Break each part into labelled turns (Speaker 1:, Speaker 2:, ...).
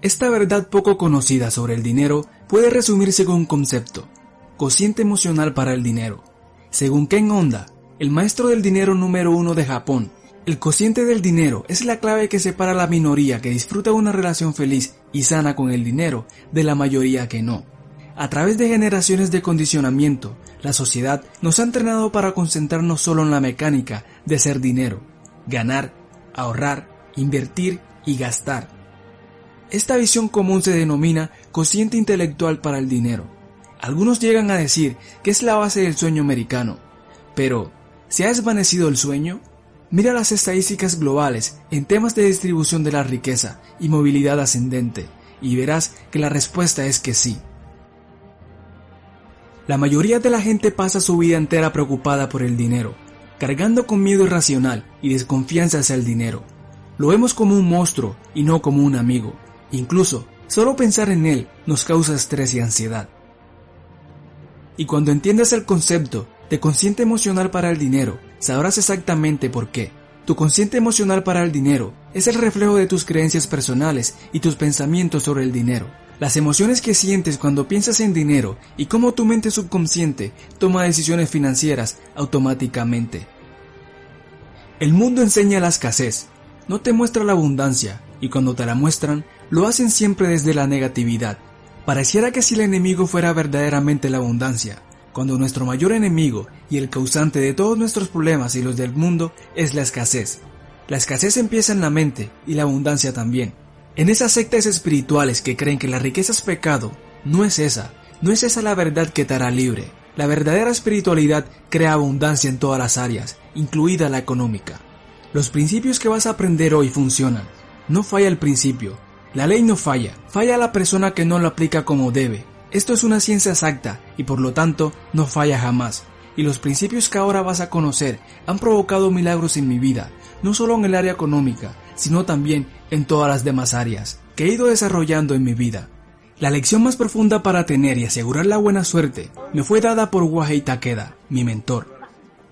Speaker 1: Esta verdad poco conocida sobre el dinero puede resumirse con un concepto, cociente emocional para el dinero. Según Ken Honda, el maestro del dinero número uno de Japón, el cociente del dinero es la clave que separa a la minoría que disfruta una relación feliz y sana con el dinero de la mayoría que no. A través de generaciones de condicionamiento, la sociedad nos ha entrenado para concentrarnos solo en la mecánica de ser dinero, ganar, ahorrar, invertir y gastar. Esta visión común se denomina cociente intelectual para el dinero. Algunos llegan a decir que es la base del sueño americano. Pero, ¿se ha desvanecido el sueño? Mira las estadísticas globales en temas de distribución de la riqueza y movilidad ascendente y verás que la respuesta es que sí. La mayoría de la gente pasa su vida entera preocupada por el dinero, cargando con miedo irracional y desconfianza hacia el dinero. Lo vemos como un monstruo y no como un amigo. Incluso, solo pensar en él nos causa estrés y ansiedad. Y cuando entiendas el concepto de consciente emocional para el dinero, sabrás exactamente por qué. Tu consciente emocional para el dinero es el reflejo de tus creencias personales y tus pensamientos sobre el dinero. Las emociones que sientes cuando piensas en dinero y cómo tu mente subconsciente toma decisiones financieras automáticamente. El mundo enseña la escasez, no te muestra la abundancia, y cuando te la muestran, lo hacen siempre desde la negatividad. Pareciera que si el enemigo fuera verdaderamente la abundancia, cuando nuestro mayor enemigo y el causante de todos nuestros problemas y los del mundo es la escasez. La escasez empieza en la mente y la abundancia también. En esas sectas espirituales que creen que la riqueza es pecado, no es esa, no es esa la verdad que te hará libre. La verdadera espiritualidad crea abundancia en todas las áreas, incluida la económica. Los principios que vas a aprender hoy funcionan. No falla el principio. La ley no falla, falla la persona que no lo aplica como debe. Esto es una ciencia exacta y por lo tanto no falla jamás. Y los principios que ahora vas a conocer han provocado milagros en mi vida, no solo en el área económica, sino también en todas las demás áreas que he ido desarrollando en mi vida. La lección más profunda para tener y asegurar la buena suerte me fue dada por Wahei Takeda, mi mentor.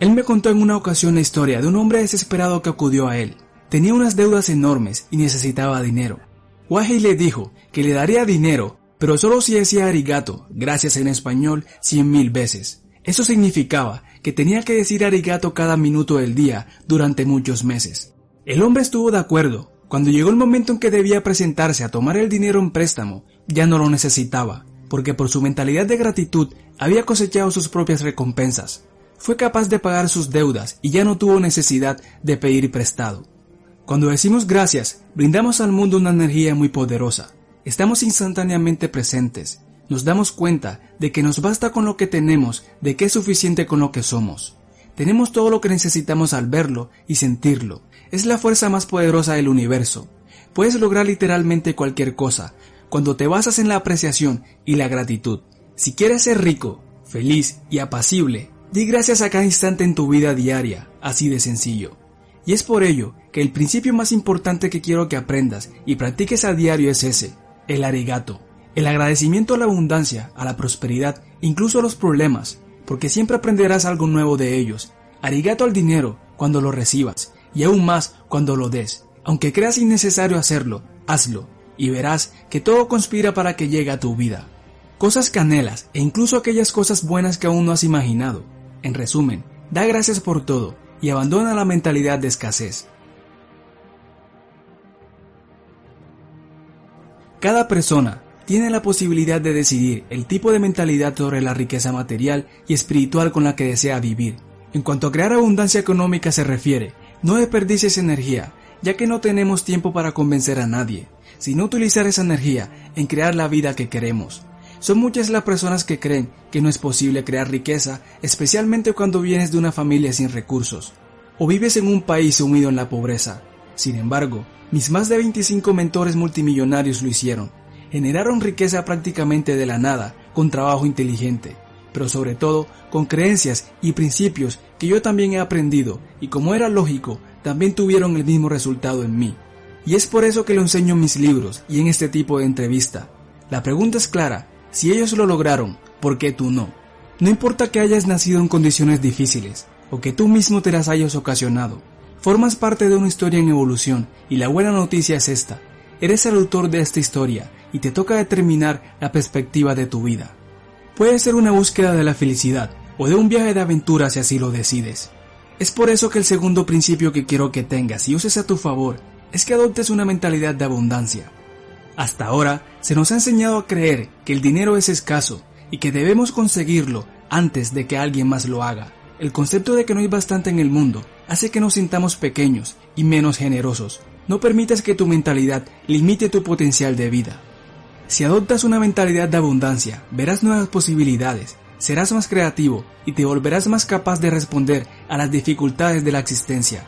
Speaker 1: Él me contó en una ocasión la historia de un hombre desesperado que acudió a él. Tenía unas deudas enormes y necesitaba dinero. Wahei le dijo que le daría dinero, pero solo si decía arigato, gracias en español, cien mil veces. Eso significaba que tenía que decir arigato cada minuto del día durante muchos meses. El hombre estuvo de acuerdo. Cuando llegó el momento en que debía presentarse a tomar el dinero en préstamo, ya no lo necesitaba, porque por su mentalidad de gratitud había cosechado sus propias recompensas. Fue capaz de pagar sus deudas y ya no tuvo necesidad de pedir prestado. Cuando decimos gracias, brindamos al mundo una energía muy poderosa. Estamos instantáneamente presentes. Nos damos cuenta de que nos basta con lo que tenemos, de que es suficiente con lo que somos. Tenemos todo lo que necesitamos al verlo y sentirlo. Es la fuerza más poderosa del universo. Puedes lograr literalmente cualquier cosa cuando te basas en la apreciación y la gratitud. Si quieres ser rico, feliz y apacible, di gracias a cada instante en tu vida diaria, así de sencillo. Y es por ello que el principio más importante que quiero que aprendas y practiques a diario es ese, el arigato. El agradecimiento a la abundancia, a la prosperidad, incluso a los problemas, porque siempre aprenderás algo nuevo de ellos. Arigato al dinero cuando lo recibas, y aún más cuando lo des. Aunque creas innecesario hacerlo, hazlo, y verás que todo conspira para que llegue a tu vida. Cosas canelas e incluso aquellas cosas buenas que aún no has imaginado. En resumen, da gracias por todo y abandona la mentalidad de escasez. Cada persona tiene la posibilidad de decidir el tipo de mentalidad sobre la riqueza material y espiritual con la que desea vivir. En cuanto a crear abundancia económica se refiere, no desperdicies energía, ya que no tenemos tiempo para convencer a nadie, sino utilizar esa energía en crear la vida que queremos. Son muchas las personas que creen que no es posible crear riqueza, especialmente cuando vienes de una familia sin recursos. o vives en un país sumido en la pobreza. Sin embargo, mis más de 25 mentores multimillonarios lo hicieron. Generaron riqueza prácticamente de la nada, con trabajo inteligente, pero sobre todo con creencias y principios que yo también he aprendido y como era lógico, también tuvieron el mismo resultado en mí. Y es por eso que lo enseño en mis libros y en este tipo de entrevista. La pregunta es clara, si ellos lo lograron, ¿por qué tú no? No importa que hayas nacido en condiciones difíciles o que tú mismo te las hayas ocasionado, formas parte de una historia en evolución y la buena noticia es esta, eres el autor de esta historia y te toca determinar la perspectiva de tu vida. Puede ser una búsqueda de la felicidad o de un viaje de aventura si así lo decides. Es por eso que el segundo principio que quiero que tengas y uses a tu favor es que adoptes una mentalidad de abundancia. Hasta ahora se nos ha enseñado a creer que el dinero es escaso y que debemos conseguirlo antes de que alguien más lo haga. El concepto de que no hay bastante en el mundo hace que nos sintamos pequeños y menos generosos. No permitas que tu mentalidad limite tu potencial de vida. Si adoptas una mentalidad de abundancia, verás nuevas posibilidades, serás más creativo y te volverás más capaz de responder a las dificultades de la existencia.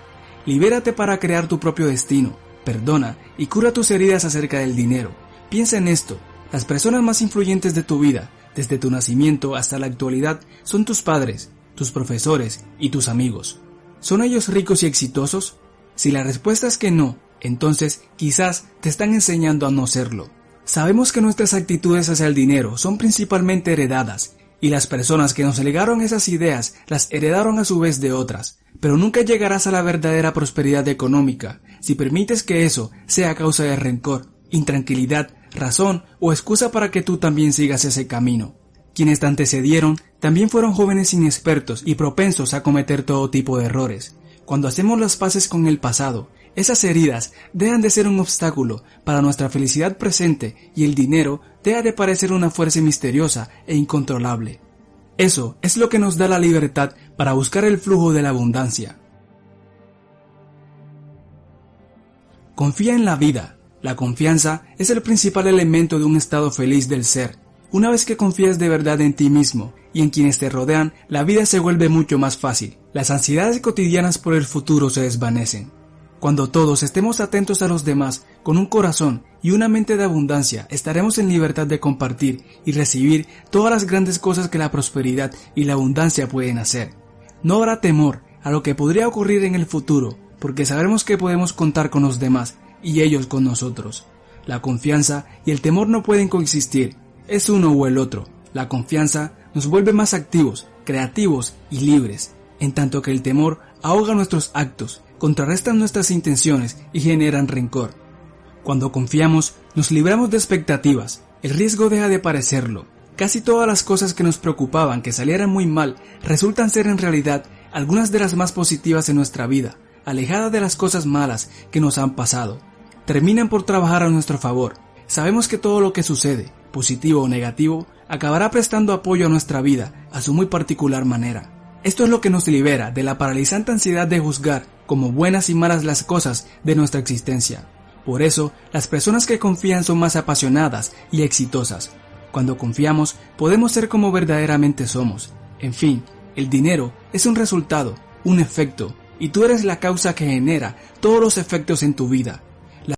Speaker 1: Libérate para crear tu propio destino, perdona y cura tus heridas acerca del dinero. Piensa en esto, las personas más influyentes de tu vida desde tu nacimiento hasta la actualidad son tus padres, tus profesores y tus amigos. ¿Son ellos ricos y exitosos? Si la respuesta es que no, entonces quizás te están enseñando a no serlo. Sabemos que nuestras actitudes hacia el dinero son principalmente heredadas, y las personas que nos legaron esas ideas las heredaron a su vez de otras, pero nunca llegarás a la verdadera prosperidad económica si permites que eso sea causa de rencor, intranquilidad razón o excusa para que tú también sigas ese camino. Quienes te antecedieron también fueron jóvenes inexpertos y propensos a cometer todo tipo de errores. Cuando hacemos las paces con el pasado, esas heridas dejan de ser un obstáculo para nuestra felicidad presente y el dinero deja de parecer una fuerza misteriosa e incontrolable. Eso es lo que nos da la libertad para buscar el flujo de la abundancia. Confía en la vida, la confianza es el principal elemento de un estado feliz del ser. Una vez que confías de verdad en ti mismo y en quienes te rodean, la vida se vuelve mucho más fácil. Las ansiedades cotidianas por el futuro se desvanecen. Cuando todos estemos atentos a los demás con un corazón y una mente de abundancia, estaremos en libertad de compartir y recibir todas las grandes cosas que la prosperidad y la abundancia pueden hacer. No habrá temor a lo que podría ocurrir en el futuro, porque sabremos que podemos contar con los demás y ellos con nosotros. La confianza y el temor no pueden coexistir, es uno o el otro. La confianza nos vuelve más activos, creativos y libres, en tanto que el temor ahoga nuestros actos, contrarrestan nuestras intenciones y generan rencor. Cuando confiamos, nos libramos de expectativas, el riesgo deja de parecerlo. Casi todas las cosas que nos preocupaban que salieran muy mal resultan ser en realidad algunas de las más positivas en nuestra vida, alejadas de las cosas malas que nos han pasado terminan por trabajar a nuestro favor. Sabemos que todo lo que sucede, positivo o negativo, acabará prestando apoyo a nuestra vida a su muy particular manera. Esto es lo que nos libera de la paralizante ansiedad de juzgar como buenas y malas las cosas de nuestra existencia. Por eso, las personas que confían son más apasionadas y exitosas. Cuando confiamos, podemos ser como verdaderamente somos. En fin, el dinero es un resultado, un efecto, y tú eres la causa que genera todos los efectos en tu vida.